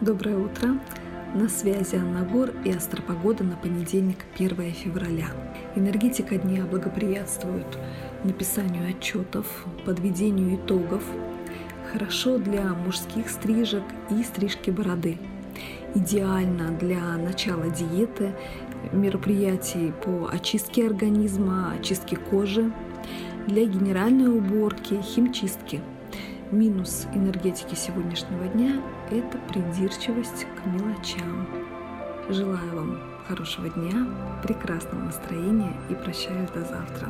Доброе утро! На связи Анна Гор и Астропогода на понедельник, 1 февраля. Энергетика дня благоприятствует написанию отчетов, подведению итогов. Хорошо для мужских стрижек и стрижки бороды. Идеально для начала диеты, мероприятий по очистке организма, очистке кожи, для генеральной уборки, химчистки – Минус энергетики сегодняшнего дня – это придирчивость к мелочам. Желаю вам хорошего дня, прекрасного настроения и прощаюсь до завтра.